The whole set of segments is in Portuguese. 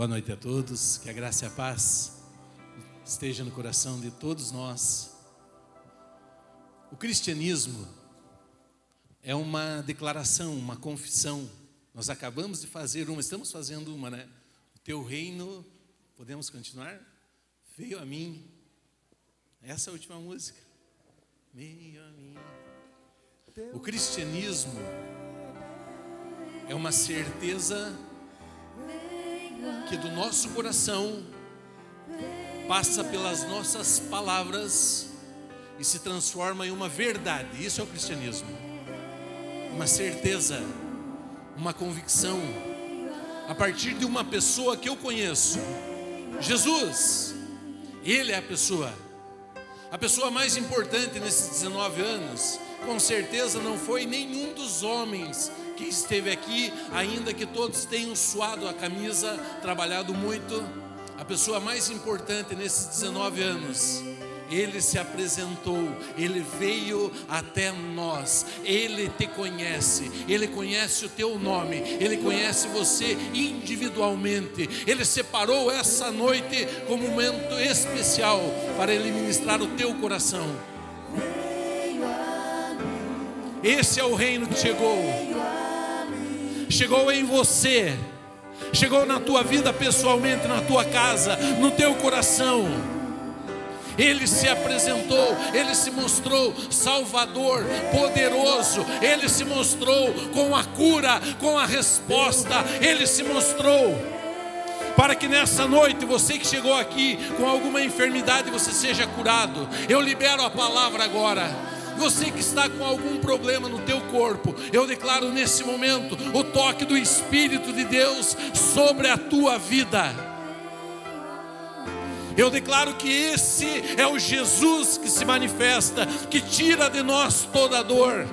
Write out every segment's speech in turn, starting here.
Boa noite a todos, que a graça e a paz esteja no coração de todos nós. O cristianismo é uma declaração, uma confissão. Nós acabamos de fazer uma, estamos fazendo uma, né? O teu reino, podemos continuar? Veio a mim. Essa é a última música. Veio a mim. O cristianismo é uma certeza que do nosso coração passa pelas nossas palavras e se transforma em uma verdade. Isso é o cristianismo. Uma certeza, uma convicção a partir de uma pessoa que eu conheço. Jesus. Ele é a pessoa. A pessoa mais importante nesses 19 anos, com certeza não foi nenhum dos homens que esteve aqui, ainda que todos tenham suado a camisa, trabalhado muito, a pessoa mais importante nesses 19 anos, ele se apresentou, ele veio até nós, ele te conhece, ele conhece o teu nome, ele conhece você individualmente, ele separou essa noite como um momento especial para ele ministrar o teu coração. Esse é o reino que chegou chegou em você, chegou na tua vida pessoalmente, na tua casa, no teu coração. Ele se apresentou, ele se mostrou Salvador, poderoso, ele se mostrou com a cura, com a resposta, ele se mostrou. Para que nessa noite, você que chegou aqui com alguma enfermidade, você seja curado. Eu libero a palavra agora você que está com algum problema no teu corpo, eu declaro nesse momento o toque do Espírito de Deus sobre a tua vida. Eu declaro que esse é o Jesus que se manifesta, que tira de nós toda a dor.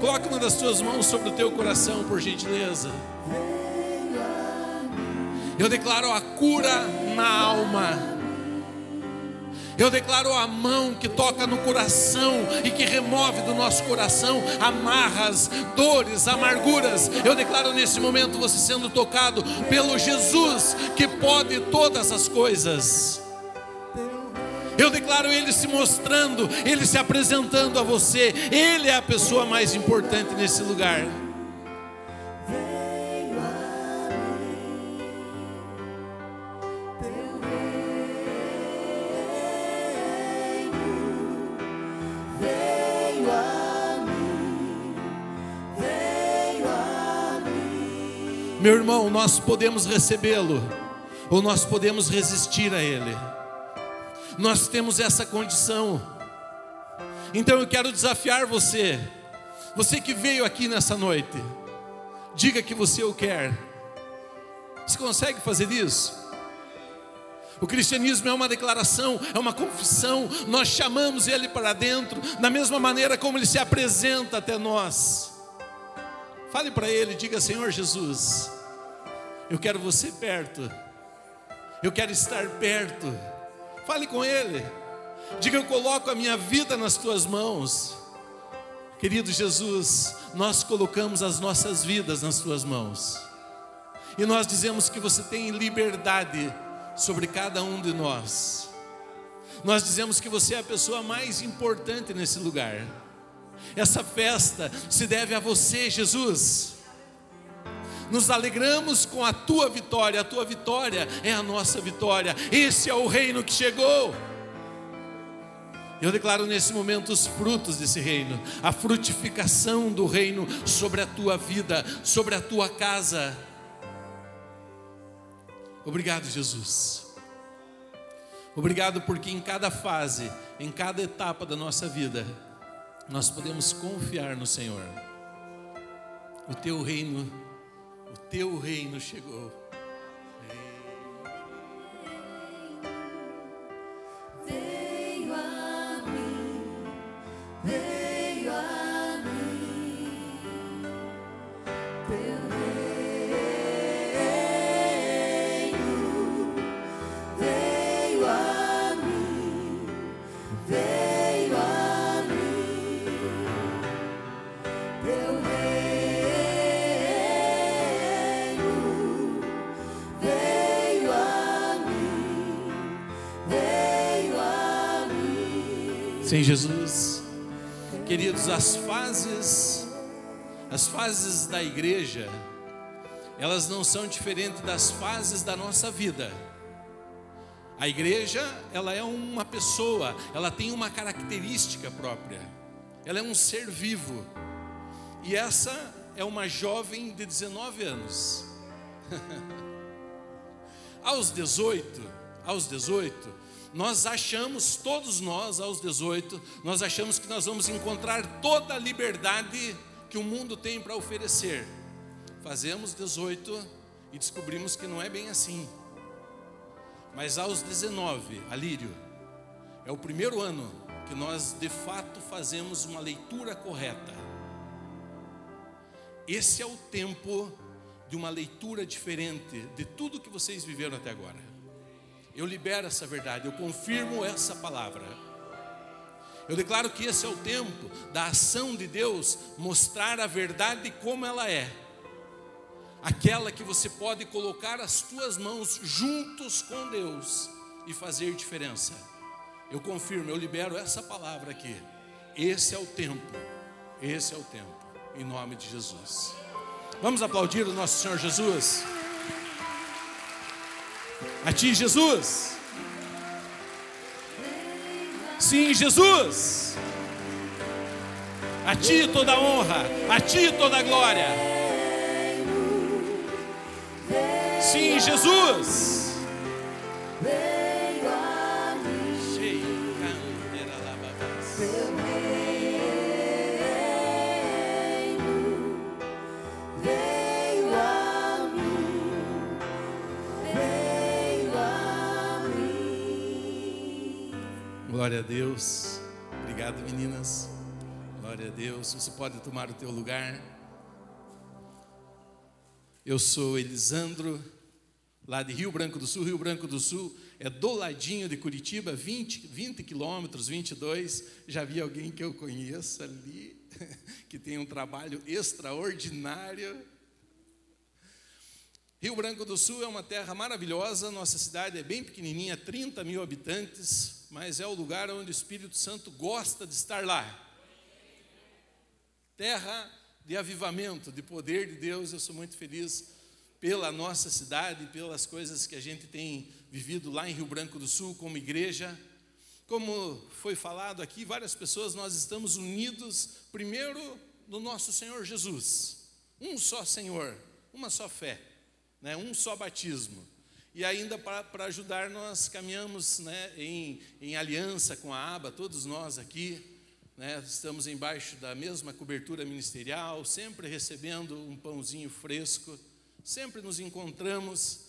Coloque uma das tuas mãos sobre o teu coração, por gentileza. Eu declaro a cura na alma. Eu declaro a mão que toca no coração e que remove do nosso coração amarras, dores, amarguras. Eu declaro nesse momento você sendo tocado pelo Jesus que pode todas as coisas. Eu declaro Ele se mostrando, Ele se apresentando a você. Ele é a pessoa mais importante nesse lugar. Meu irmão, nós podemos recebê-lo, ou nós podemos resistir a ele. Nós temos essa condição. Então eu quero desafiar você, você que veio aqui nessa noite, diga que você o quer. Você consegue fazer isso? O cristianismo é uma declaração, é uma confissão. Nós chamamos ele para dentro, da mesma maneira como ele se apresenta até nós. Fale para ele, diga: Senhor Jesus, eu quero você perto, eu quero estar perto. Fale com ele, diga: Eu coloco a minha vida nas tuas mãos. Querido Jesus, nós colocamos as nossas vidas nas tuas mãos, e nós dizemos que você tem liberdade sobre cada um de nós. Nós dizemos que você é a pessoa mais importante nesse lugar. Essa festa se deve a você, Jesus. Nos alegramos com a tua vitória, a tua vitória é a nossa vitória. Esse é o reino que chegou. Eu declaro nesse momento os frutos desse reino, a frutificação do reino sobre a tua vida, sobre a tua casa. Obrigado, Jesus. Obrigado porque em cada fase, em cada etapa da nossa vida, nós podemos confiar no Senhor. O teu reino, o teu reino chegou. Reino, reino, reino. Sem Jesus, queridos, as fases, as fases da igreja, elas não são diferentes das fases da nossa vida. A igreja, ela é uma pessoa, ela tem uma característica própria. Ela é um ser vivo. E essa é uma jovem de 19 anos. aos 18, aos 18, nós achamos, todos nós, aos 18, nós achamos que nós vamos encontrar toda a liberdade que o mundo tem para oferecer. Fazemos 18 e descobrimos que não é bem assim. Mas aos 19, Alírio, é o primeiro ano que nós de fato fazemos uma leitura correta. Esse é o tempo de uma leitura diferente de tudo que vocês viveram até agora. Eu libero essa verdade, eu confirmo essa palavra. Eu declaro que esse é o tempo da ação de Deus mostrar a verdade como ela é aquela que você pode colocar as tuas mãos juntos com Deus e fazer diferença. Eu confirmo, eu libero essa palavra aqui. Esse é o tempo. Esse é o tempo. Em nome de Jesus. Vamos aplaudir o nosso Senhor Jesus. A ti, Jesus. Sim, Jesus. A ti toda a honra, a ti toda a glória. Sim, Jesus. Glória a Deus. Obrigado, meninas. Glória a Deus. Você pode tomar o teu lugar. Eu sou Elisandro lá de Rio Branco do Sul. Rio Branco do Sul é do ladinho de Curitiba, 20, 20 quilômetros, 22. Já vi alguém que eu conheço ali, que tem um trabalho extraordinário. Rio Branco do Sul é uma terra maravilhosa, nossa cidade é bem pequenininha, 30 mil habitantes, mas é o lugar onde o Espírito Santo gosta de estar lá. Terra de avivamento, de poder de Deus, eu sou muito feliz pela nossa cidade, pelas coisas que a gente tem vivido lá em Rio Branco do Sul como igreja. Como foi falado aqui, várias pessoas, nós estamos unidos primeiro no nosso Senhor Jesus. Um só Senhor, uma só fé, né? um só batismo. E ainda para ajudar, nós caminhamos né, em, em aliança com a ABA, todos nós aqui, né, estamos embaixo da mesma cobertura ministerial, sempre recebendo um pãozinho fresco sempre nos encontramos.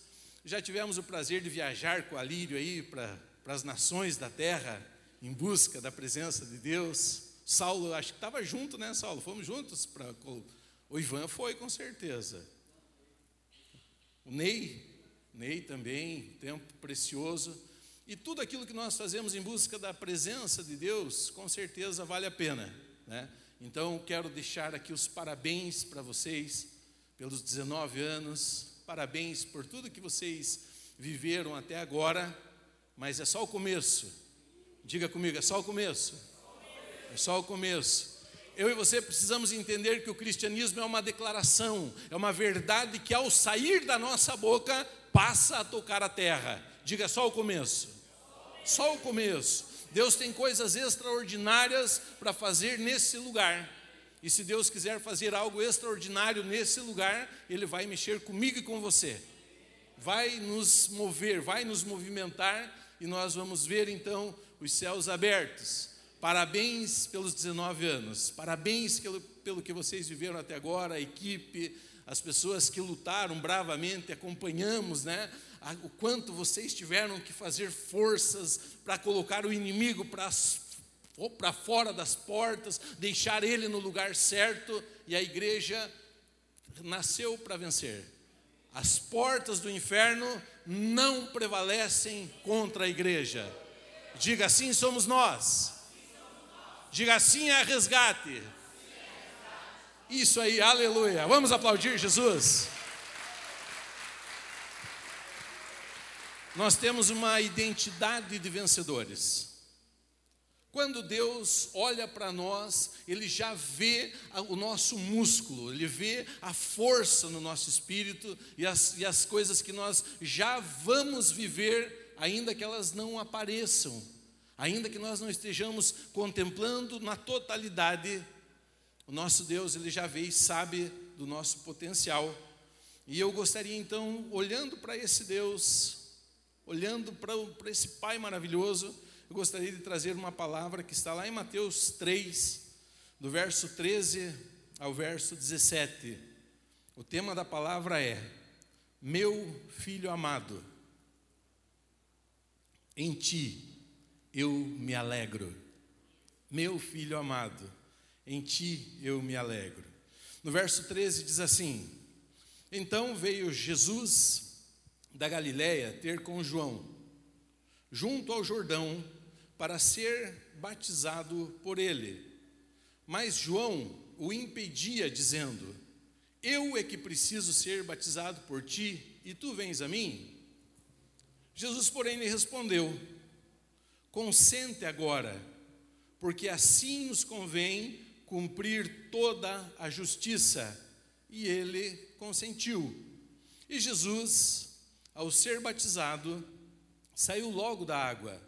Já tivemos o prazer de viajar com a Lírio aí para as nações da terra, em busca da presença de Deus. Saulo, acho que estava junto, né, Saulo? Fomos juntos para. O Ivan foi, com certeza. O Ney, Ney também, tempo precioso. E tudo aquilo que nós fazemos em busca da presença de Deus, com certeza vale a pena. Né? Então, quero deixar aqui os parabéns para vocês pelos 19 anos. Parabéns por tudo que vocês viveram até agora, mas é só o começo. Diga comigo, é só o começo. É só o começo. Eu e você precisamos entender que o cristianismo é uma declaração, é uma verdade que ao sair da nossa boca passa a tocar a terra. Diga só o começo. Só o começo. Deus tem coisas extraordinárias para fazer nesse lugar. E se Deus quiser fazer algo extraordinário nesse lugar, Ele vai mexer comigo e com você. Vai nos mover, vai nos movimentar e nós vamos ver então os céus abertos. Parabéns pelos 19 anos, parabéns pelo, pelo que vocês viveram até agora, a equipe, as pessoas que lutaram bravamente, acompanhamos, né? O quanto vocês tiveram que fazer forças para colocar o inimigo para para fora das portas, deixar ele no lugar certo, e a igreja nasceu para vencer. As portas do inferno não prevalecem contra a igreja. Diga assim somos nós. Diga assim é resgate. Isso aí, aleluia. Vamos aplaudir Jesus. Nós temos uma identidade de vencedores. Quando Deus olha para nós, Ele já vê o nosso músculo, Ele vê a força no nosso espírito e as, e as coisas que nós já vamos viver, ainda que elas não apareçam, ainda que nós não estejamos contemplando na totalidade. O nosso Deus, Ele já vê e sabe do nosso potencial. E eu gostaria então, olhando para esse Deus, olhando para, esse Pai maravilhoso, eu gostaria de trazer uma palavra que está lá em Mateus 3, do verso 13 ao verso 17. O tema da palavra é: Meu filho amado, em ti eu me alegro. Meu filho amado, em ti eu me alegro. No verso 13 diz assim: Então veio Jesus da Galiléia ter com João, junto ao Jordão, para ser batizado por ele. Mas João o impedia, dizendo: Eu é que preciso ser batizado por ti, e tu vens a mim? Jesus, porém, lhe respondeu: Consente agora, porque assim nos convém cumprir toda a justiça. E ele consentiu. E Jesus, ao ser batizado, saiu logo da água.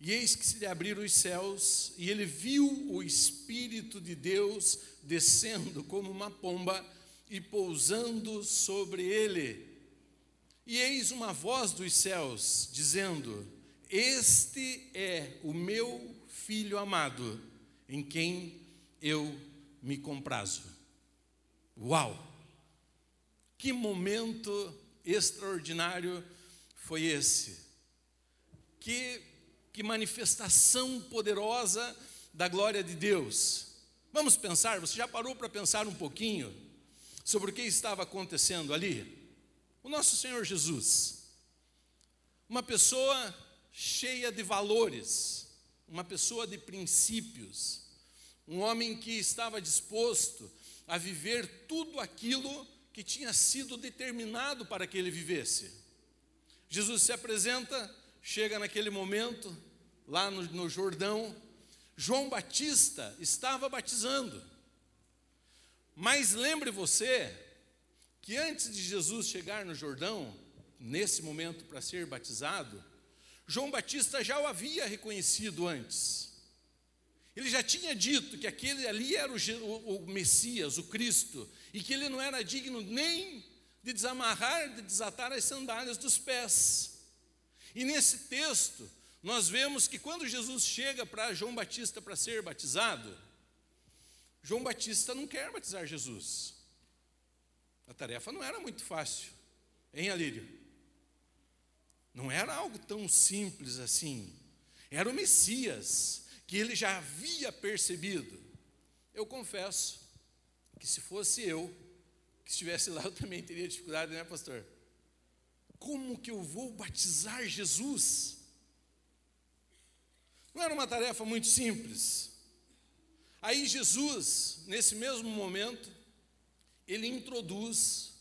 E eis que se lhe abriram os céus, e ele viu o Espírito de Deus descendo como uma pomba e pousando sobre ele. E eis uma voz dos céus dizendo: Este é o meu filho amado, em quem eu me comprazo. Uau! Que momento extraordinário foi esse! Que que manifestação poderosa da glória de Deus. Vamos pensar, você já parou para pensar um pouquinho sobre o que estava acontecendo ali? O nosso Senhor Jesus, uma pessoa cheia de valores, uma pessoa de princípios, um homem que estava disposto a viver tudo aquilo que tinha sido determinado para que ele vivesse. Jesus se apresenta chega naquele momento, lá no, no Jordão, João Batista estava batizando. Mas lembre você que antes de Jesus chegar no Jordão, nesse momento para ser batizado, João Batista já o havia reconhecido antes. Ele já tinha dito que aquele ali era o, o, Messias, o Cristo, e que ele não era digno nem de desamarrar, de desatar as sandálias dos pés. E nesse texto, nós vemos que quando Jesus chega para João Batista para ser batizado, João Batista não quer batizar Jesus. A tarefa não era muito fácil, hein, Alírio? Não era algo tão simples assim. Era o Messias, que ele já havia percebido. Eu confesso que se fosse eu que estivesse lá, eu também teria dificuldade, né, pastor? Como que eu vou batizar Jesus? Não era uma tarefa muito simples. Aí Jesus, nesse mesmo momento, ele introduz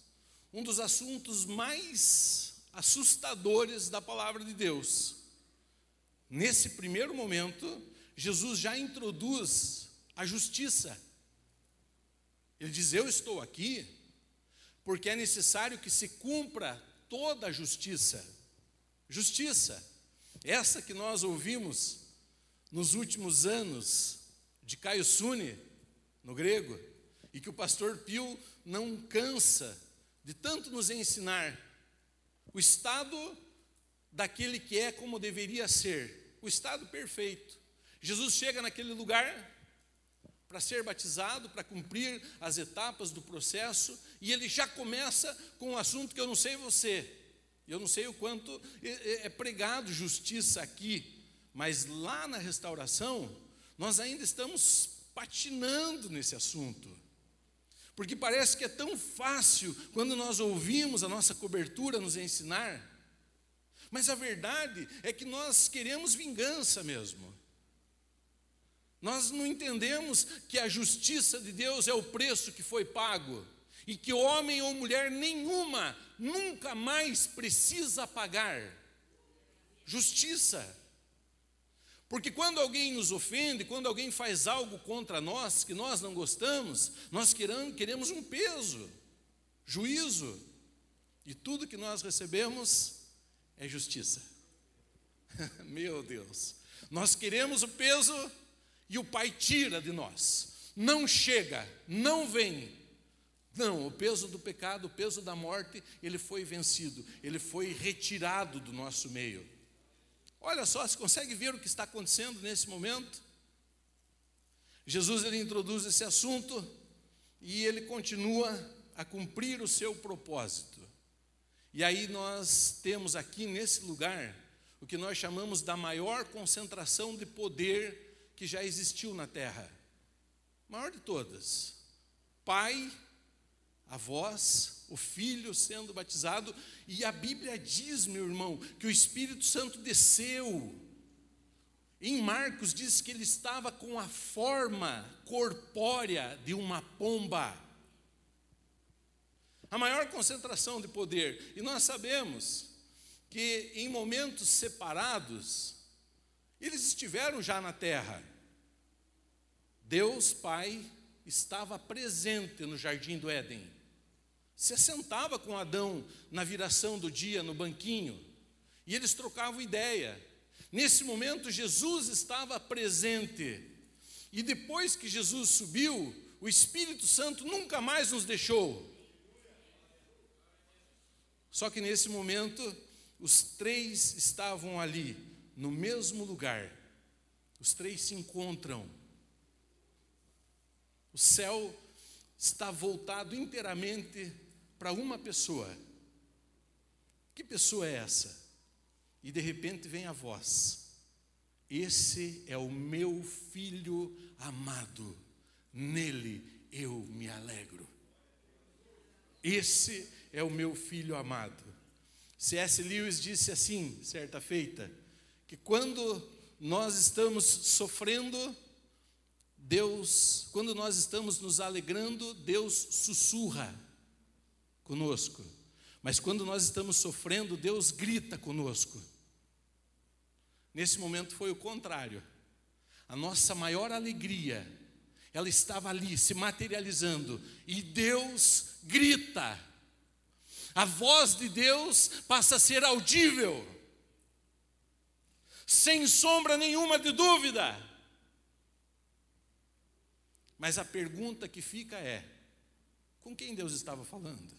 um dos assuntos mais assustadores da palavra de Deus. Nesse primeiro momento, Jesus já introduz a justiça. Ele diz: Eu estou aqui porque é necessário que se cumpra toda a justiça. Justiça, essa que nós ouvimos nos últimos anos de Caio Sune, no grego, e que o pastor Pio não cansa de tanto nos ensinar. O estado daquele que é como deveria ser, o estado perfeito. Jesus chega naquele lugar para ser batizado, para cumprir as etapas do processo, e ele já começa com um assunto que eu não sei você, eu não sei o quanto é, é, é pregado justiça aqui, mas lá na restauração, nós ainda estamos patinando nesse assunto. Porque parece que é tão fácil quando nós ouvimos a nossa cobertura nos ensinar, mas a verdade é que nós queremos vingança mesmo. Nós não entendemos que a justiça de Deus é o preço que foi pago e que homem ou mulher nenhuma nunca mais precisa pagar. Justiça. Porque quando alguém nos ofende, quando alguém faz algo contra nós que nós não gostamos, nós queremos um peso, juízo, e tudo que nós recebemos é justiça. Meu Deus, nós queremos o peso e o Pai tira de nós, não chega, não vem. Não, o peso do pecado, o peso da morte, ele foi vencido, ele foi retirado do nosso meio. Olha só, você consegue ver o que está acontecendo nesse momento? Jesus ele introduz esse assunto e ele continua a cumprir o seu propósito. E aí nós temos aqui nesse lugar o que nós chamamos da maior concentração de poder que já existiu na terra. Maior de todas. Pai, avós, o filho sendo batizado, e a Bíblia diz, meu irmão, que o Espírito Santo desceu. Em Marcos diz que ele estava com a forma corpórea de uma pomba. A maior concentração de poder. E nós sabemos que em momentos separados, eles estiveram já na terra. Deus Pai estava presente no jardim do Éden se assentava com Adão na viração do dia no banquinho e eles trocavam ideia. Nesse momento, Jesus estava presente. E depois que Jesus subiu, o Espírito Santo nunca mais nos deixou. Só que nesse momento, os três estavam ali, no mesmo lugar. Os três se encontram. O céu está voltado inteiramente para uma pessoa. Que pessoa é essa? E de repente vem a voz: Esse é o meu filho amado, nele eu me alegro. Esse é o meu filho amado. C.S. Lewis disse assim, certa feita, que quando nós estamos sofrendo, Deus, quando nós estamos nos alegrando, Deus sussurra conosco. Mas quando nós estamos sofrendo, Deus grita conosco. Nesse momento foi o contrário. A nossa maior alegria, ela estava ali se materializando, e Deus grita. A voz de Deus passa a ser audível, sem sombra nenhuma de dúvida. Mas a pergunta que fica é: com quem Deus estava falando?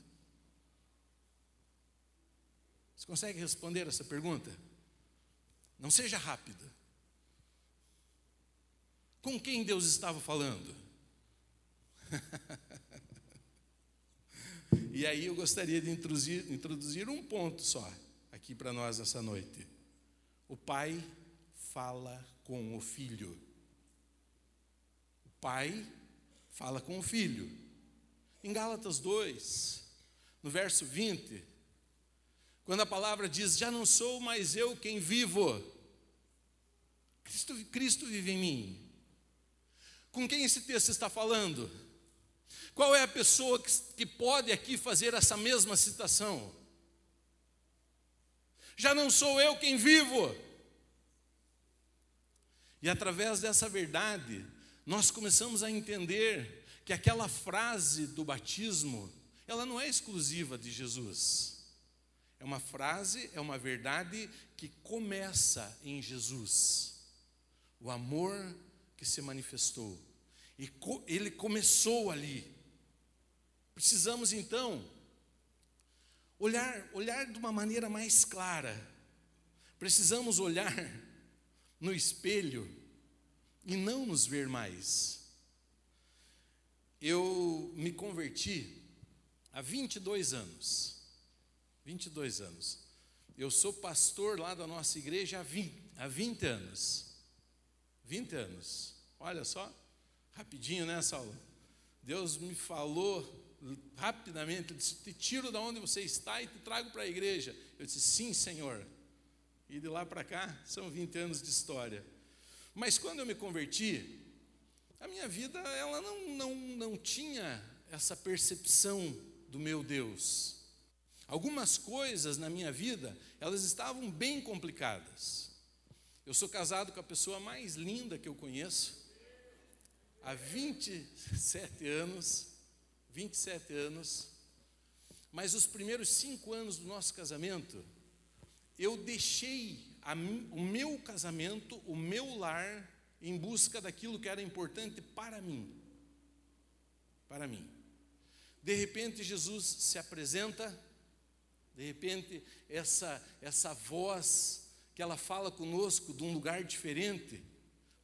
Você consegue responder essa pergunta? Não seja rápida. Com quem Deus estava falando? e aí eu gostaria de introduzir, introduzir um ponto só aqui para nós essa noite. O pai fala com o filho. O pai fala com o filho. Em Gálatas 2, no verso 20, quando a palavra diz: Já não sou mais eu quem vivo, Cristo, Cristo vive em mim. Com quem esse texto está falando? Qual é a pessoa que, que pode aqui fazer essa mesma citação? Já não sou eu quem vivo. E através dessa verdade, nós começamos a entender que aquela frase do batismo, ela não é exclusiva de Jesus. É uma frase, é uma verdade que começa em Jesus. O amor que se manifestou. E ele começou ali. Precisamos então olhar, olhar de uma maneira mais clara. Precisamos olhar no espelho e não nos ver mais. Eu me converti há 22 anos. 22 anos. Eu sou pastor lá da nossa igreja há 20, há 20 anos. 20 anos. Olha só, rapidinho, né, Saulo? Deus me falou rapidamente, disse, te tiro da onde você está e te trago para a igreja. Eu disse, sim, Senhor. E de lá para cá, são 20 anos de história. Mas quando eu me converti, a minha vida, ela não, não, não tinha essa percepção do meu Deus. Algumas coisas na minha vida, elas estavam bem complicadas. Eu sou casado com a pessoa mais linda que eu conheço, há 27 anos, 27 anos, mas os primeiros cinco anos do nosso casamento, eu deixei a, o meu casamento, o meu lar, em busca daquilo que era importante para mim. Para mim. De repente, Jesus se apresenta, de repente, essa, essa voz que ela fala conosco de um lugar diferente,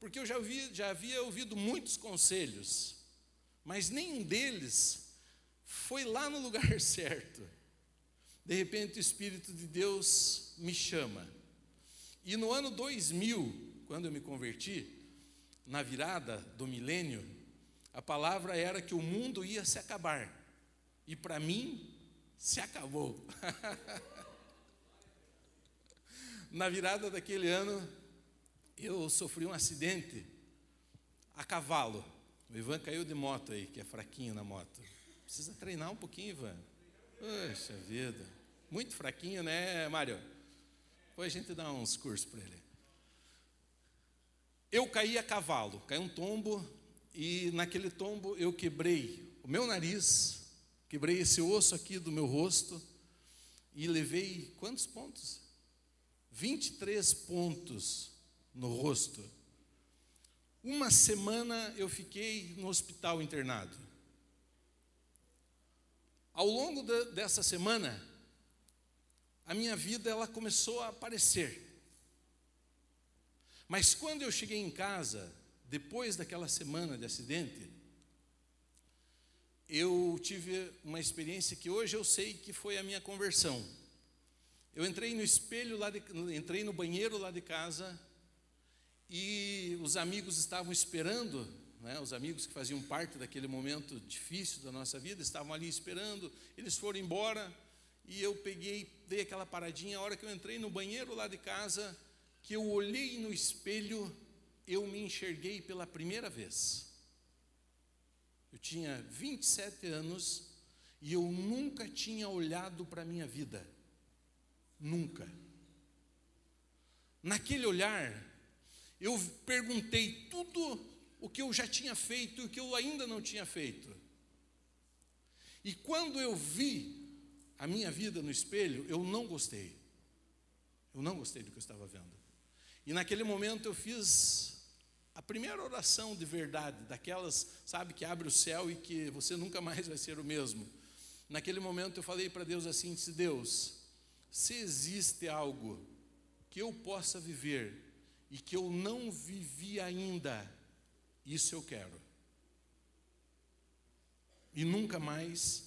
porque eu já, já havia ouvido muitos conselhos, mas nenhum deles foi lá no lugar certo. De repente, o Espírito de Deus me chama. E no ano 2000, quando eu me converti, na virada do milênio, a palavra era que o mundo ia se acabar. E para mim, se acabou. na virada daquele ano, eu sofri um acidente a cavalo. O Ivan caiu de moto aí, que é fraquinho na moto. Precisa treinar um pouquinho, Ivan. Poxa vida. Muito fraquinho, né, Mário? Depois a gente dá uns cursos para ele. Eu caí a cavalo, caí um tombo, e naquele tombo eu quebrei o meu nariz, quebrei esse osso aqui do meu rosto, e levei quantos pontos? 23 pontos no rosto. Uma semana eu fiquei no hospital internado. Ao longo de, dessa semana, a minha vida ela começou a aparecer. Mas quando eu cheguei em casa, depois daquela semana de acidente, eu tive uma experiência que hoje eu sei que foi a minha conversão. Eu entrei no espelho lá de, entrei no banheiro lá de casa e os amigos estavam esperando né, os amigos que faziam parte daquele momento difícil da nossa vida estavam ali esperando, eles foram embora e eu peguei, dei aquela paradinha. A hora que eu entrei no banheiro lá de casa, que eu olhei no espelho, eu me enxerguei pela primeira vez. Eu tinha 27 anos e eu nunca tinha olhado para a minha vida. Nunca. Naquele olhar, eu perguntei tudo o que eu já tinha feito e o que eu ainda não tinha feito. E quando eu vi a minha vida no espelho, eu não gostei. Eu não gostei do que eu estava vendo. E naquele momento eu fiz a primeira oração de verdade, daquelas, sabe, que abre o céu e que você nunca mais vai ser o mesmo. Naquele momento eu falei para Deus assim: disse, Deus, se existe algo que eu possa viver e que eu não vivi ainda, isso eu quero. E nunca mais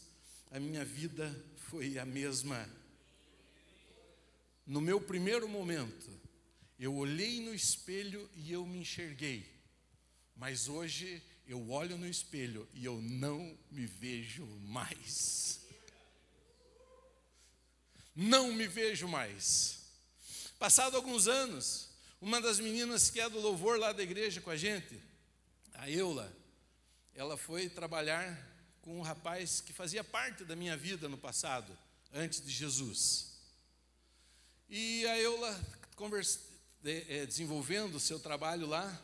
a minha vida foi a mesma. No meu primeiro momento, eu olhei no espelho e eu me enxerguei. Mas hoje eu olho no espelho e eu não me vejo mais. Não me vejo mais. Passado alguns anos, uma das meninas que é do louvor lá da igreja com a gente, a Eula, ela foi trabalhar com um rapaz que fazia parte da minha vida no passado, antes de Jesus. E a Eula, é, desenvolvendo o seu trabalho lá,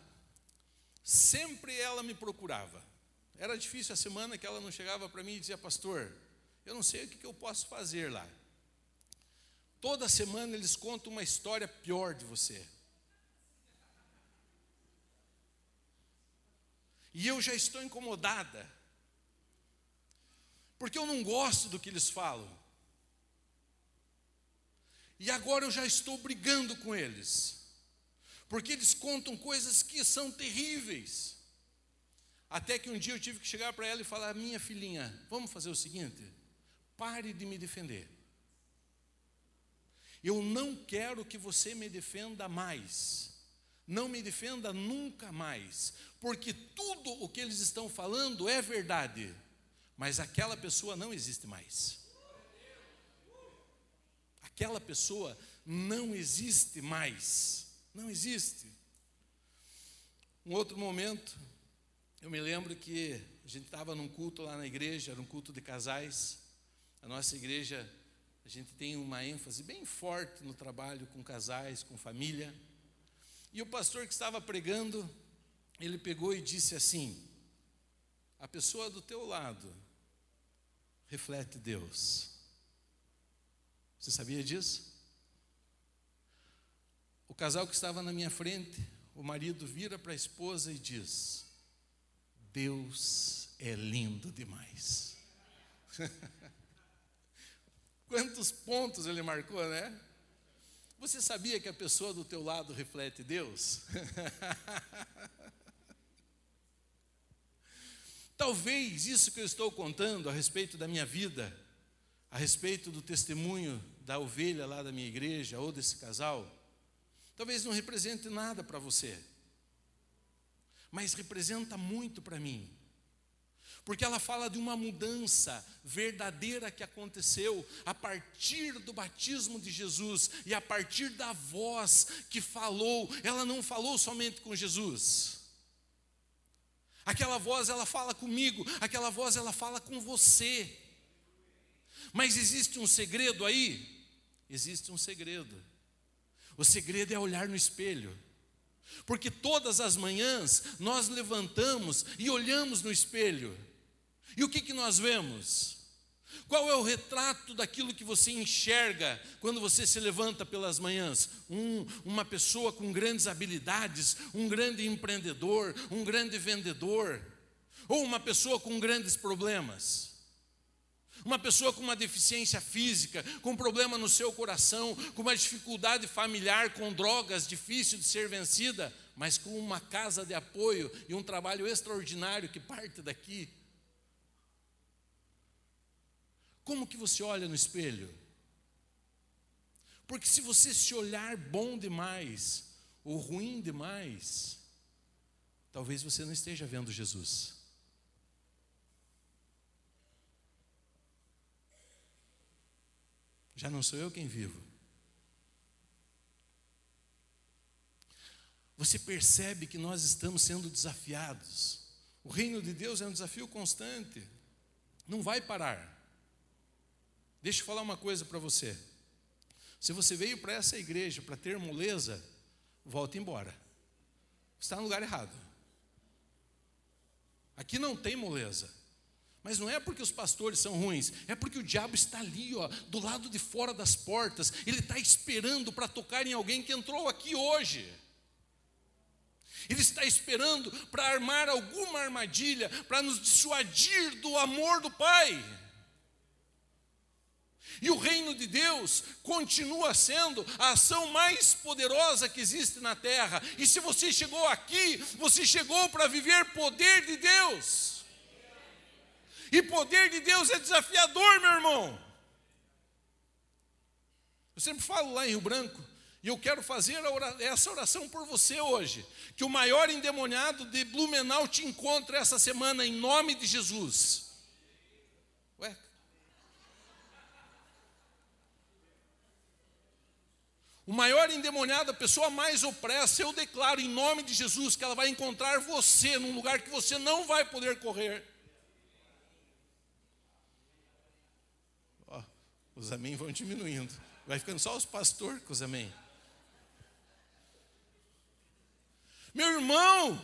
sempre ela me procurava. Era difícil a semana que ela não chegava para mim e dizia, pastor, eu não sei o que eu posso fazer lá. Toda semana eles contam uma história pior de você. E eu já estou incomodada. Porque eu não gosto do que eles falam. E agora eu já estou brigando com eles. Porque eles contam coisas que são terríveis. Até que um dia eu tive que chegar para ela e falar: Minha filhinha, vamos fazer o seguinte: pare de me defender. Eu não quero que você me defenda mais. Não me defenda nunca mais, porque tudo o que eles estão falando é verdade, mas aquela pessoa não existe mais. Aquela pessoa não existe mais. Não existe. Um outro momento, eu me lembro que a gente estava num culto lá na igreja, era um culto de casais. A nossa igreja, a gente tem uma ênfase bem forte no trabalho com casais, com família. E o pastor que estava pregando, ele pegou e disse assim: A pessoa do teu lado reflete Deus. Você sabia disso? O casal que estava na minha frente, o marido vira para a esposa e diz: Deus é lindo demais. Quantos pontos ele marcou, né? Você sabia que a pessoa do teu lado reflete Deus? Talvez isso que eu estou contando a respeito da minha vida, a respeito do testemunho da ovelha lá da minha igreja ou desse casal, talvez não represente nada para você, mas representa muito para mim porque ela fala de uma mudança verdadeira que aconteceu a partir do batismo de Jesus e a partir da voz que falou, ela não falou somente com Jesus. Aquela voz ela fala comigo, aquela voz ela fala com você. Mas existe um segredo aí? Existe um segredo. O segredo é olhar no espelho. Porque todas as manhãs nós levantamos e olhamos no espelho. E o que, que nós vemos? Qual é o retrato daquilo que você enxerga quando você se levanta pelas manhãs? Um, uma pessoa com grandes habilidades, um grande empreendedor, um grande vendedor, ou uma pessoa com grandes problemas? Uma pessoa com uma deficiência física, com problema no seu coração, com uma dificuldade familiar, com drogas difícil de ser vencida, mas com uma casa de apoio e um trabalho extraordinário que parte daqui. Como que você olha no espelho? Porque se você se olhar bom demais ou ruim demais, talvez você não esteja vendo Jesus. Já não sou eu quem vivo. Você percebe que nós estamos sendo desafiados. O reino de Deus é um desafio constante, não vai parar. Deixa eu falar uma coisa para você. Se você veio para essa igreja para ter moleza, volte embora. Está no lugar errado. Aqui não tem moleza. Mas não é porque os pastores são ruins, é porque o diabo está ali, ó, do lado de fora das portas. Ele está esperando para tocar em alguém que entrou aqui hoje. Ele está esperando para armar alguma armadilha, para nos dissuadir do amor do Pai. E o reino de Deus continua sendo a ação mais poderosa que existe na terra. E se você chegou aqui, você chegou para viver poder de Deus. E poder de Deus é desafiador, meu irmão. Eu sempre falo lá em Rio Branco, e eu quero fazer essa oração por você hoje. Que o maior endemoniado de Blumenau te encontre essa semana, em nome de Jesus. Ué, O maior endemoniado, a pessoa mais opressa, eu declaro em nome de Jesus que ela vai encontrar você num lugar que você não vai poder correr. Os amém vão diminuindo. Vai ficando só os pastores com os amém. Meu irmão,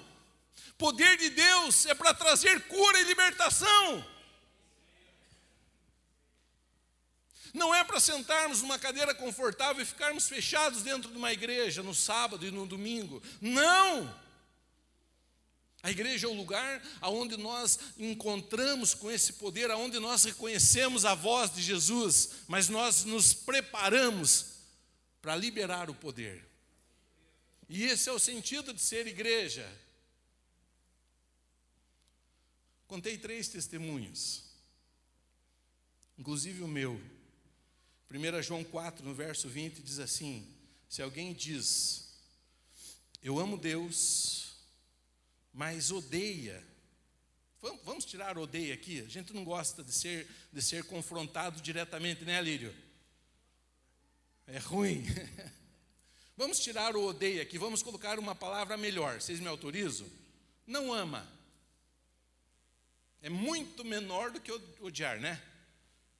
poder de Deus é para trazer cura e libertação. Não é para sentarmos numa cadeira confortável e ficarmos fechados dentro de uma igreja no sábado e no domingo. Não! A igreja é o lugar aonde nós encontramos com esse poder, aonde nós reconhecemos a voz de Jesus, mas nós nos preparamos para liberar o poder. E esse é o sentido de ser igreja. Contei três testemunhos, inclusive o meu. 1 João 4, no verso 20, diz assim: Se alguém diz, Eu amo Deus, mas odeia. Vamos tirar odeia aqui? A gente não gosta de ser, de ser confrontado diretamente, né, Lírio? É ruim. Vamos tirar o odeia aqui, vamos colocar uma palavra melhor. Vocês me autorizam? Não ama. É muito menor do que odiar, né?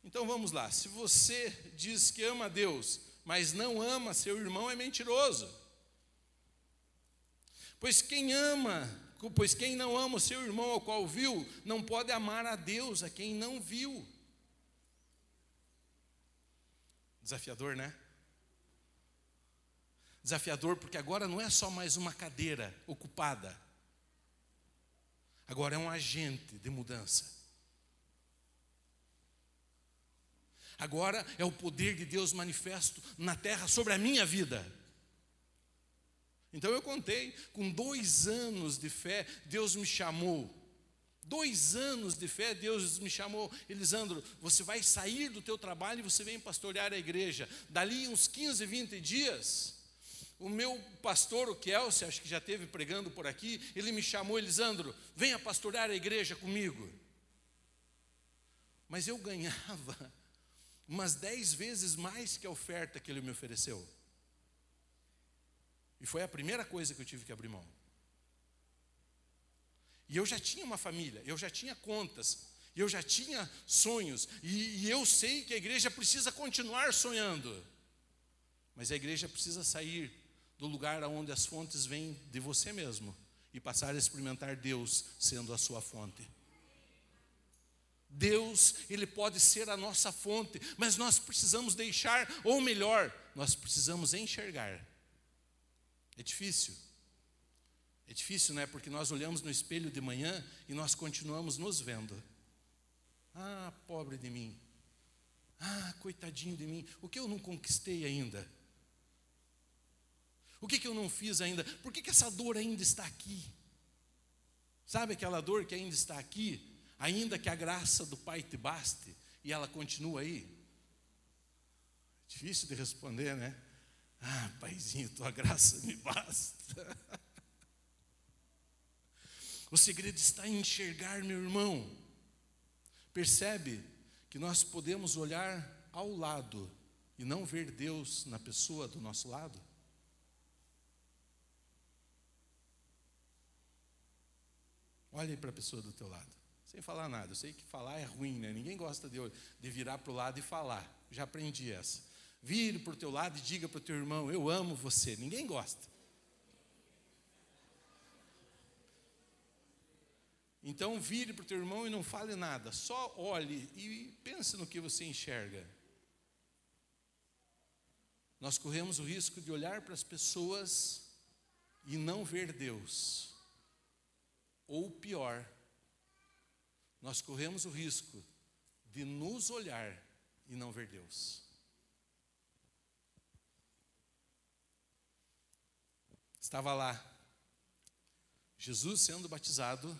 Então vamos lá. Se você diz que ama Deus, mas não ama seu irmão, é mentiroso. Pois quem ama, pois quem não ama o seu irmão ao qual viu, não pode amar a Deus a quem não viu. Desafiador, né? Desafiador porque agora não é só mais uma cadeira ocupada. Agora é um agente de mudança. Agora é o poder de Deus manifesto na terra sobre a minha vida. Então eu contei, com dois anos de fé, Deus me chamou. Dois anos de fé, Deus me chamou, Elisandro, você vai sair do teu trabalho e você vem pastorear a igreja. Dali uns 15, 20 dias, o meu pastor, o Kelsey, acho que já teve pregando por aqui, ele me chamou, Elisandro, venha pastorear a igreja comigo. Mas eu ganhava umas dez vezes mais que a oferta que ele me ofereceu. E foi a primeira coisa que eu tive que abrir mão. E eu já tinha uma família, eu já tinha contas, eu já tinha sonhos, e, e eu sei que a igreja precisa continuar sonhando, mas a igreja precisa sair do lugar onde as fontes vêm de você mesmo e passar a experimentar Deus sendo a sua fonte. Deus, Ele pode ser a nossa fonte, mas nós precisamos deixar, ou melhor, nós precisamos enxergar. É difícil. É difícil, né? Porque nós olhamos no espelho de manhã e nós continuamos nos vendo. Ah, pobre de mim. Ah, coitadinho de mim. O que eu não conquistei ainda? O que, que eu não fiz ainda? Por que, que essa dor ainda está aqui? Sabe aquela dor que ainda está aqui? Ainda que a graça do Pai te baste, e ela continua aí. Difícil de responder, né? Ah, Paizinho, tua graça me basta. O segredo está em enxergar, meu irmão. Percebe que nós podemos olhar ao lado e não ver Deus na pessoa do nosso lado? Olhe para a pessoa do teu lado sem falar nada. Eu sei que falar é ruim, né? Ninguém gosta de, de virar para o lado e falar. Já aprendi essa. Vire para o teu lado e diga para o teu irmão: Eu amo você. Ninguém gosta. Então vire para o teu irmão e não fale nada. Só olhe e pense no que você enxerga. Nós corremos o risco de olhar para as pessoas e não ver Deus. Ou pior, nós corremos o risco de nos olhar e não ver Deus. Estava lá, Jesus sendo batizado,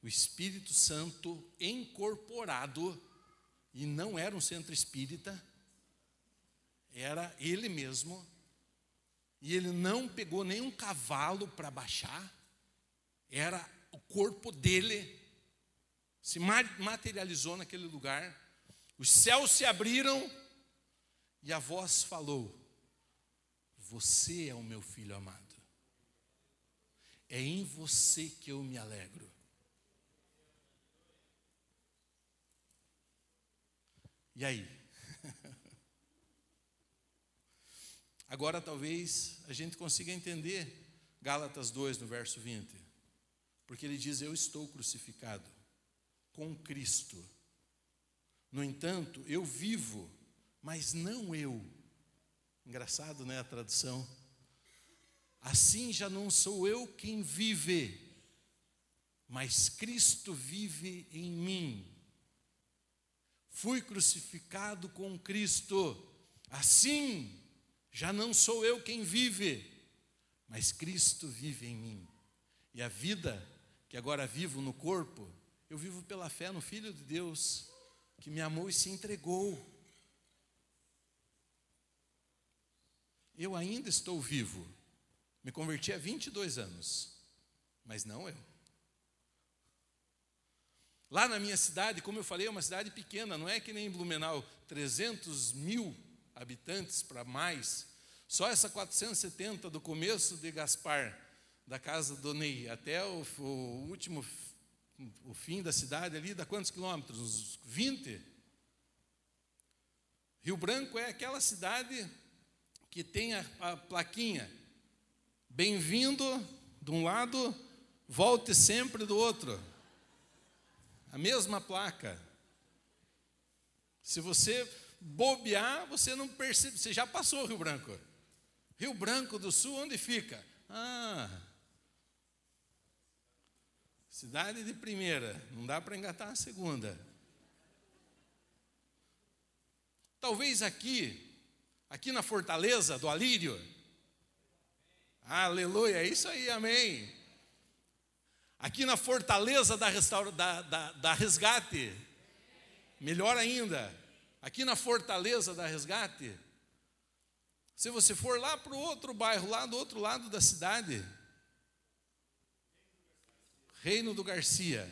o Espírito Santo incorporado, e não era um centro espírita, era ele mesmo, e ele não pegou nenhum cavalo para baixar, era o corpo dele se materializou naquele lugar, os céus se abriram e a voz falou: Você é o meu filho amado, é em você que eu me alegro. E aí? Agora talvez a gente consiga entender Gálatas 2, no verso 20, porque ele diz: Eu estou crucificado com Cristo. No entanto, eu vivo, mas não eu. Engraçado, né, a tradução? Assim já não sou eu quem vive, mas Cristo vive em mim. Fui crucificado com Cristo. Assim já não sou eu quem vive, mas Cristo vive em mim. E a vida que agora vivo no corpo, eu vivo pela fé no Filho de Deus, que me amou e se entregou. Eu ainda estou vivo. Me converti há 22 anos, mas não eu. Lá na minha cidade, como eu falei, é uma cidade pequena, não é que nem Blumenau, 300 mil habitantes para mais. Só essa 470 do começo de Gaspar, da casa do Ney, até o, o último o fim da cidade ali dá quantos quilômetros? Uns 20? Rio Branco é aquela cidade que tem a, a plaquinha. Bem-vindo de um lado, volte sempre do outro. A mesma placa. Se você bobear, você não percebe, você já passou Rio Branco. Rio Branco do Sul, onde fica? Ah, cidade de primeira, não dá para engatar a segunda. Talvez aqui, aqui na fortaleza do Alírio, aleluia, é isso aí, amém. Aqui na fortaleza da, restaura, da, da, da resgate, melhor ainda, aqui na fortaleza da resgate, se você for lá para o outro bairro, lá do outro lado da cidade, Reino do Garcia,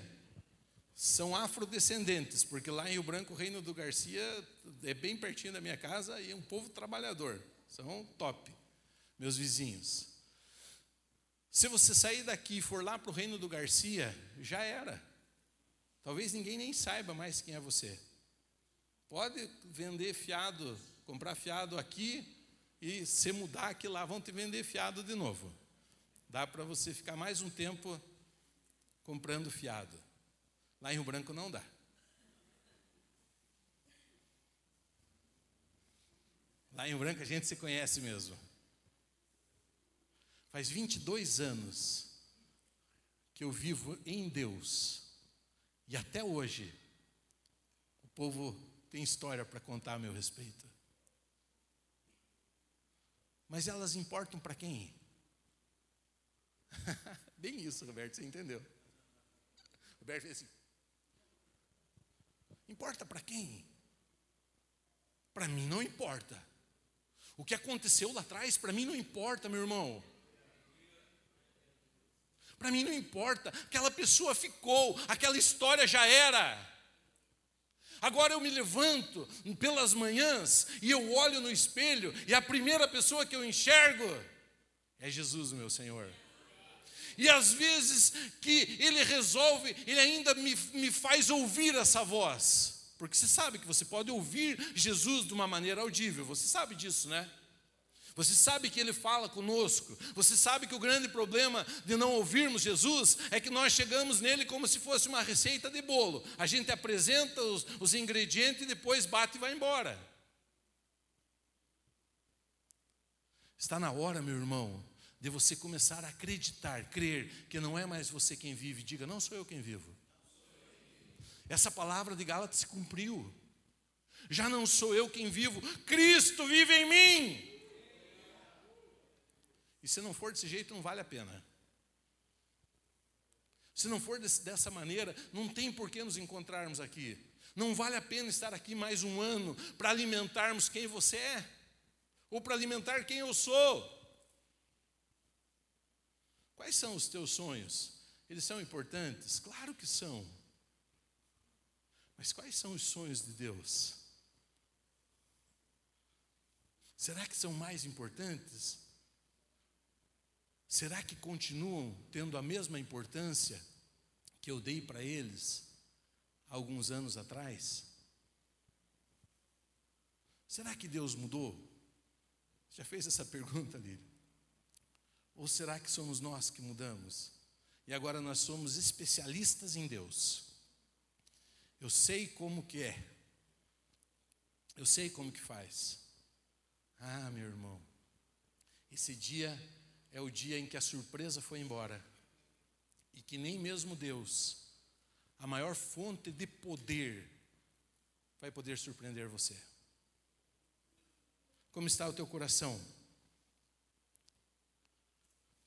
são afrodescendentes, porque lá em Rio Branco, o Reino do Garcia é bem pertinho da minha casa e é um povo trabalhador, são top, meus vizinhos. Se você sair daqui e for lá para o Reino do Garcia, já era. Talvez ninguém nem saiba mais quem é você. Pode vender fiado, comprar fiado aqui, e se mudar aqui lá, vão te vender fiado de novo. Dá para você ficar mais um tempo comprando fiado. Lá em Rio Branco não dá. Lá em Rio Branco a gente se conhece mesmo. Faz 22 anos que eu vivo em Deus. E até hoje, o povo tem história para contar a meu respeito. Mas elas importam para quem? Bem isso, Roberto, você entendeu? Roberto fez assim. Importa para quem? Para mim não importa. O que aconteceu lá atrás, para mim não importa, meu irmão. Para mim não importa. Aquela pessoa ficou, aquela história já era. Agora eu me levanto pelas manhãs e eu olho no espelho e a primeira pessoa que eu enxergo é Jesus, meu Senhor. E às vezes que Ele resolve, Ele ainda me, me faz ouvir essa voz. Porque você sabe que você pode ouvir Jesus de uma maneira audível, você sabe disso, né? Você sabe que Ele fala conosco. Você sabe que o grande problema de não ouvirmos Jesus é que nós chegamos nele como se fosse uma receita de bolo. A gente apresenta os, os ingredientes e depois bate e vai embora. Está na hora, meu irmão, de você começar a acreditar, crer que não é mais você quem vive. Diga, não sou eu quem vivo. Essa palavra de Gálatas se cumpriu. Já não sou eu quem vivo, Cristo vive em mim. E se não for desse jeito, não vale a pena. Se não for desse, dessa maneira, não tem por que nos encontrarmos aqui. Não vale a pena estar aqui mais um ano para alimentarmos quem você é, ou para alimentar quem eu sou. Quais são os teus sonhos? Eles são importantes? Claro que são. Mas quais são os sonhos de Deus? Será que são mais importantes? Será que continuam tendo a mesma importância que eu dei para eles alguns anos atrás? Será que Deus mudou? Já fez essa pergunta, Lírio? Ou será que somos nós que mudamos? E agora nós somos especialistas em Deus. Eu sei como que é. Eu sei como que faz. Ah, meu irmão, esse dia é o dia em que a surpresa foi embora. E que nem mesmo Deus, a maior fonte de poder, vai poder surpreender você. Como está o teu coração?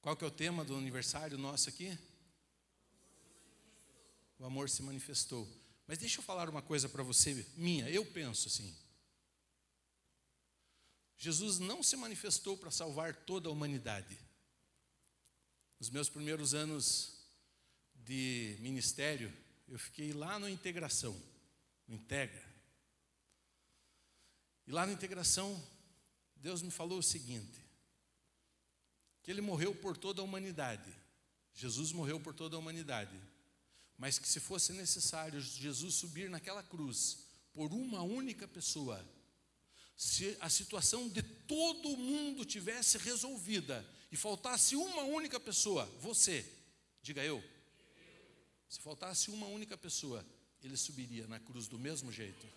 Qual que é o tema do aniversário nosso aqui? O amor se manifestou. Mas deixa eu falar uma coisa para você, minha, eu penso assim. Jesus não se manifestou para salvar toda a humanidade. Nos meus primeiros anos de ministério, eu fiquei lá no Integração, no Integra. E lá na Integração, Deus me falou o seguinte: que Ele morreu por toda a humanidade. Jesus morreu por toda a humanidade. Mas que se fosse necessário Jesus subir naquela cruz por uma única pessoa, se a situação de todo mundo tivesse resolvida e faltasse uma única pessoa, você, diga eu, se faltasse uma única pessoa, ele subiria na cruz do mesmo jeito.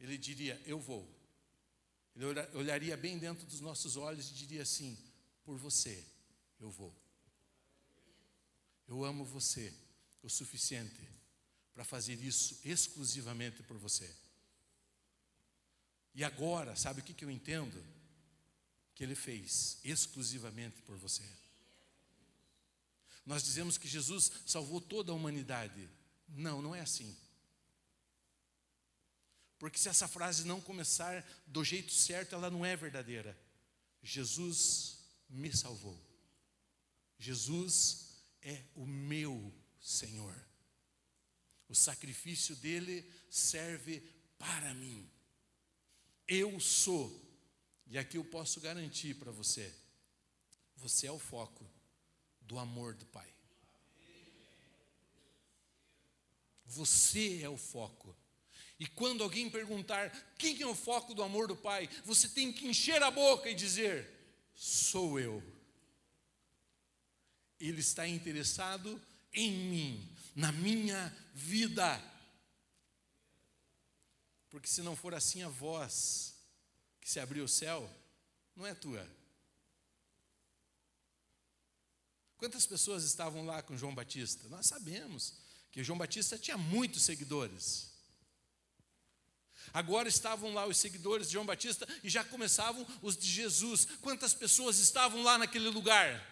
Ele diria: Eu vou. Ele olharia bem dentro dos nossos olhos e diria assim: Por você, eu vou. Eu amo você o suficiente para fazer isso exclusivamente por você. E agora, sabe o que, que eu entendo? Que ele fez exclusivamente por você. Nós dizemos que Jesus salvou toda a humanidade. Não, não é assim. Porque se essa frase não começar do jeito certo, ela não é verdadeira. Jesus me salvou. Jesus é o meu Senhor. O sacrifício dele serve para mim. Eu sou, e aqui eu posso garantir para você, você é o foco do amor do Pai. Você é o foco. E quando alguém perguntar quem é o foco do amor do Pai, você tem que encher a boca e dizer: sou eu. Ele está interessado em mim, na minha vida. Porque se não for assim, a voz que se abriu o céu não é tua. Quantas pessoas estavam lá com João Batista? Nós sabemos que João Batista tinha muitos seguidores. Agora estavam lá os seguidores de João Batista e já começavam os de Jesus. Quantas pessoas estavam lá naquele lugar?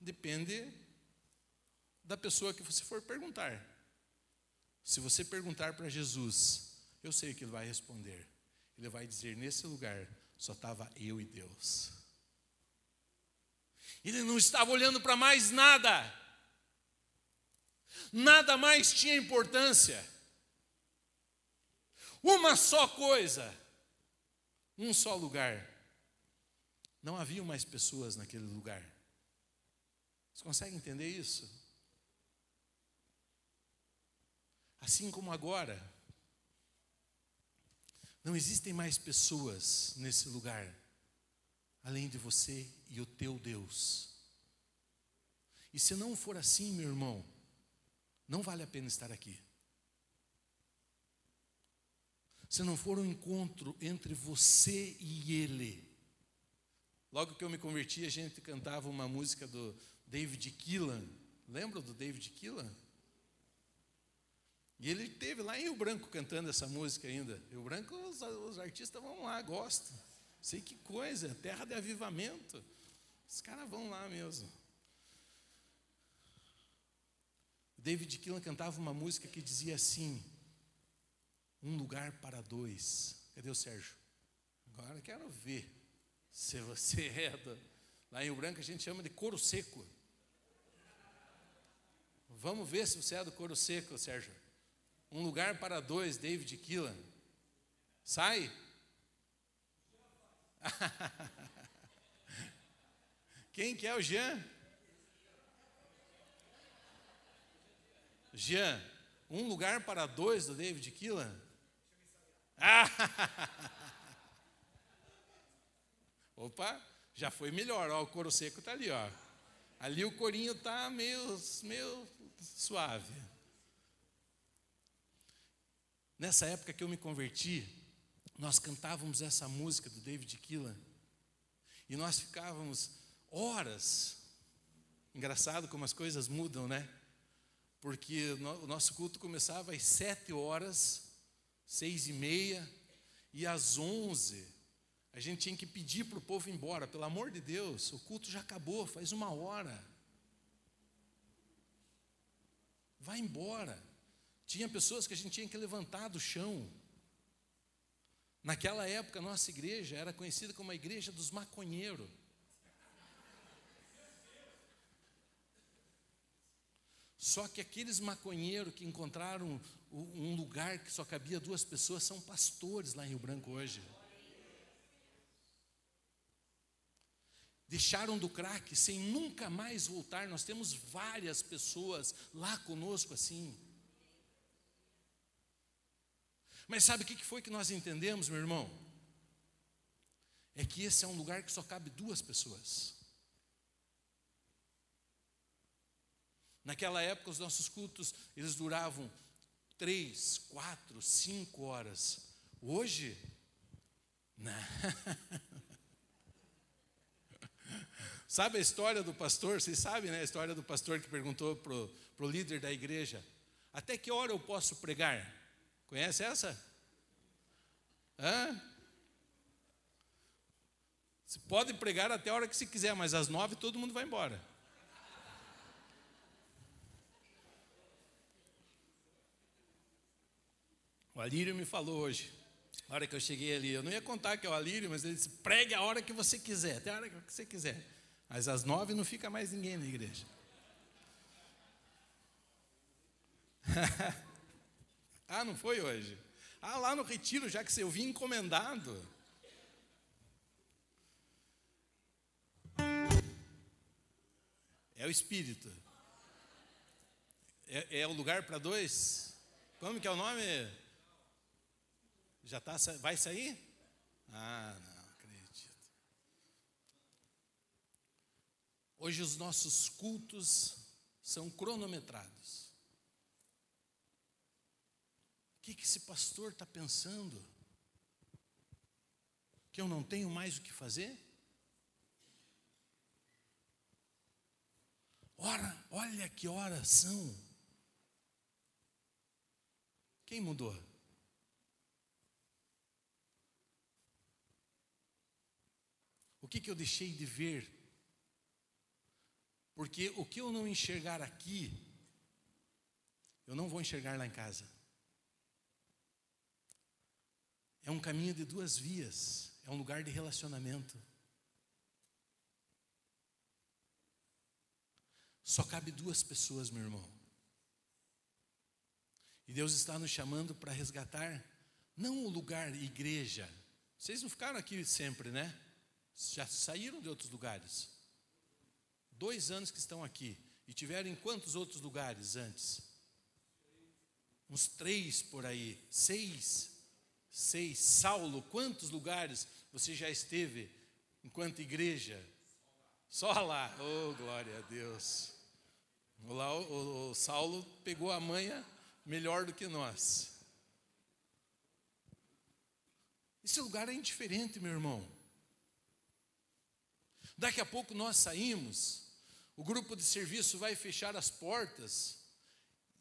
Depende da pessoa que você for perguntar. Se você perguntar para Jesus, eu sei o que ele vai responder. Ele vai dizer: nesse lugar só estava eu e Deus. Ele não estava olhando para mais nada. Nada mais tinha importância. Uma só coisa, um só lugar. Não havia mais pessoas naquele lugar. Você consegue entender isso? Assim como agora, não existem mais pessoas nesse lugar, além de você e o teu Deus. E se não for assim, meu irmão, não vale a pena estar aqui. Se não for um encontro entre você e Ele. Logo que eu me converti, a gente cantava uma música do David Keelan. Lembra do David Keelan? E ele teve lá em Rio Branco cantando essa música ainda. Rio Branco, os, os artistas vão lá, gostam. Sei que coisa, terra de avivamento. Os caras vão lá mesmo. David Keelan cantava uma música que dizia assim: Um lugar para dois. Cadê o Sérgio? Agora quero ver se você é do, lá em Rio Branco a gente chama de couro seco. Vamos ver se você é do couro seco, Sérgio. Um lugar para dois, David Keelan. Sai? Quem que é o Jean? Jean, um lugar para dois do David Keelan? Opa, já foi melhor, ó, o couro seco está ali, ó. Ali o corinho está meio, meio suave. Nessa época que eu me converti, nós cantávamos essa música do David Keelan e nós ficávamos horas. Engraçado como as coisas mudam, né? Porque o nosso culto começava às sete horas, seis e meia, e às onze a gente tinha que pedir para o povo ir embora. Pelo amor de Deus, o culto já acabou, faz uma hora. Vai embora. Tinha pessoas que a gente tinha que levantar do chão. Naquela época, nossa igreja era conhecida como a igreja dos maconheiros. Só que aqueles maconheiros que encontraram um lugar que só cabia duas pessoas são pastores lá em Rio Branco hoje. Deixaram do crack sem nunca mais voltar. Nós temos várias pessoas lá conosco assim. Mas sabe o que foi que nós entendemos, meu irmão? É que esse é um lugar que só cabe duas pessoas. Naquela época, os nossos cultos, eles duravam três, quatro, cinco horas. Hoje, não. Sabe a história do pastor? Vocês sabem, né? A história do pastor que perguntou para o líder da igreja: Até que hora eu posso pregar? Conhece essa? Hã? Você pode pregar até a hora que se quiser, mas às nove todo mundo vai embora. Alírio me falou hoje, a hora que eu cheguei ali, eu não ia contar que é o Alírio, mas ele disse: pregue a hora que você quiser, até a hora que você quiser. Mas às nove não fica mais ninguém na igreja. ah, não foi hoje? Ah, lá no retiro, já que você eu vim encomendado. É o Espírito. É, é o lugar para dois? Como que é o nome? Já tá, vai sair? Ah, não acredito. Hoje os nossos cultos são cronometrados. O que, que esse pastor está pensando? Que eu não tenho mais o que fazer? Ora, olha que horas são. Quem mudou? O que, que eu deixei de ver? Porque o que eu não enxergar aqui, eu não vou enxergar lá em casa. É um caminho de duas vias, é um lugar de relacionamento. Só cabe duas pessoas, meu irmão. E Deus está nos chamando para resgatar, não o lugar igreja. Vocês não ficaram aqui sempre, né? Já saíram de outros lugares. Dois anos que estão aqui. E tiveram em quantos outros lugares antes? Uns três por aí. Seis. Seis. Saulo, quantos lugares você já esteve enquanto igreja? Só lá. Oh, glória a Deus. Lá, o, o, Saulo pegou a manha melhor do que nós. Esse lugar é indiferente, meu irmão. Daqui a pouco nós saímos, o grupo de serviço vai fechar as portas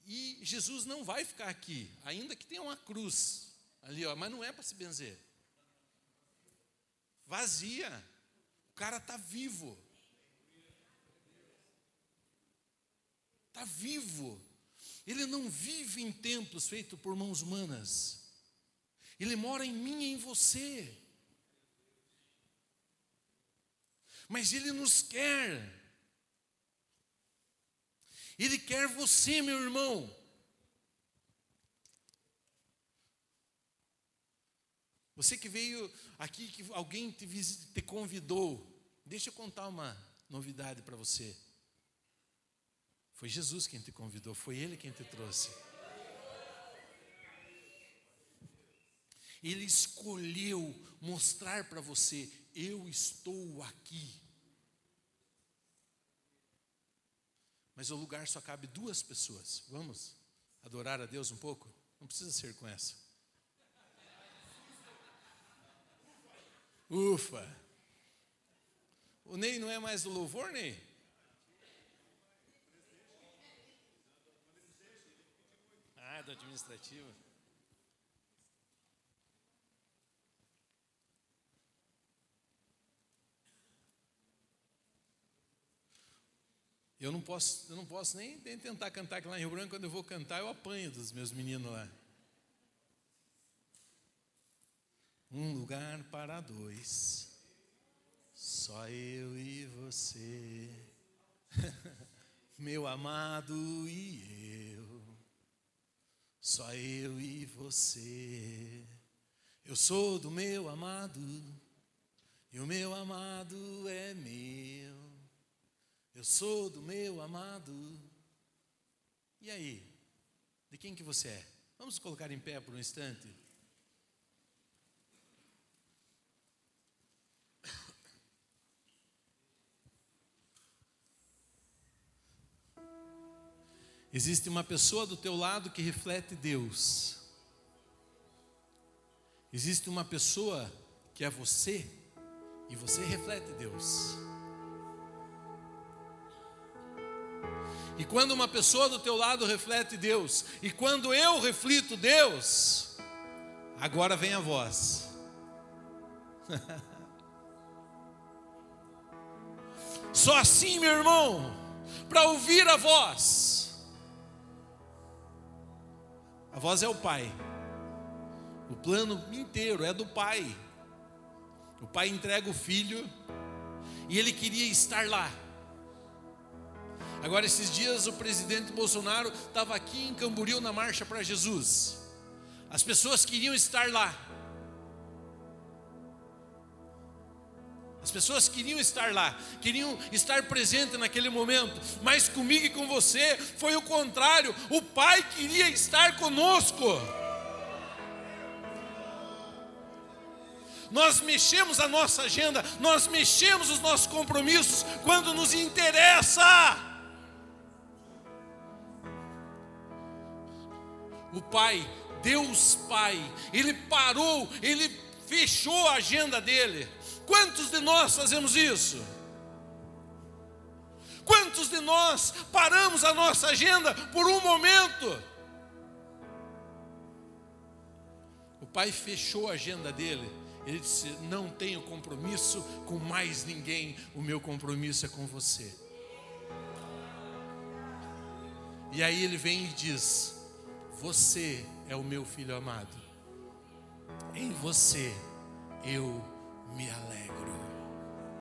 e Jesus não vai ficar aqui, ainda que tenha uma cruz ali, ó, mas não é para se benzer. Vazia. O cara está vivo. Está vivo. Ele não vive em templos feitos por mãos humanas. Ele mora em mim e em você. Mas Ele nos quer. Ele quer você, meu irmão. Você que veio aqui, que alguém te, te convidou, deixa eu contar uma novidade para você. Foi Jesus quem te convidou, foi Ele quem te trouxe. Ele escolheu mostrar para você eu estou aqui. Mas o lugar só cabe duas pessoas. Vamos adorar a Deus um pouco? Não precisa ser com essa. Ufa! O Ney não é mais do louvor, Ney? Ah, do administrativo. Eu não posso, eu não posso nem, nem tentar cantar aqui lá em Rio Branco, quando eu vou cantar, eu apanho dos meus meninos lá. Um lugar para dois, só eu e você, meu amado e eu, só eu e você. Eu sou do meu amado, e o meu amado é meu. Eu sou do meu amado. E aí? De quem que você é? Vamos colocar em pé por um instante. Existe uma pessoa do teu lado que reflete Deus. Existe uma pessoa que é você e você reflete Deus. E quando uma pessoa do teu lado reflete Deus, e quando eu reflito Deus, agora vem a voz. Só assim, meu irmão, para ouvir a voz. A voz é o Pai. O plano inteiro é do Pai. O Pai entrega o filho e ele queria estar lá. Agora, esses dias, o presidente Bolsonaro estava aqui em Camboriú na marcha para Jesus. As pessoas queriam estar lá. As pessoas queriam estar lá, queriam estar presente naquele momento, mas comigo e com você foi o contrário. O Pai queria estar conosco. Nós mexemos a nossa agenda, nós mexemos os nossos compromissos quando nos interessa. O Pai, Deus Pai, Ele parou, Ele fechou a agenda dele. Quantos de nós fazemos isso? Quantos de nós paramos a nossa agenda por um momento? O pai fechou a agenda dele. Ele disse: Não tenho compromisso com mais ninguém, o meu compromisso é com você. E aí ele vem e diz: você é o meu filho amado. Em você eu me alegro.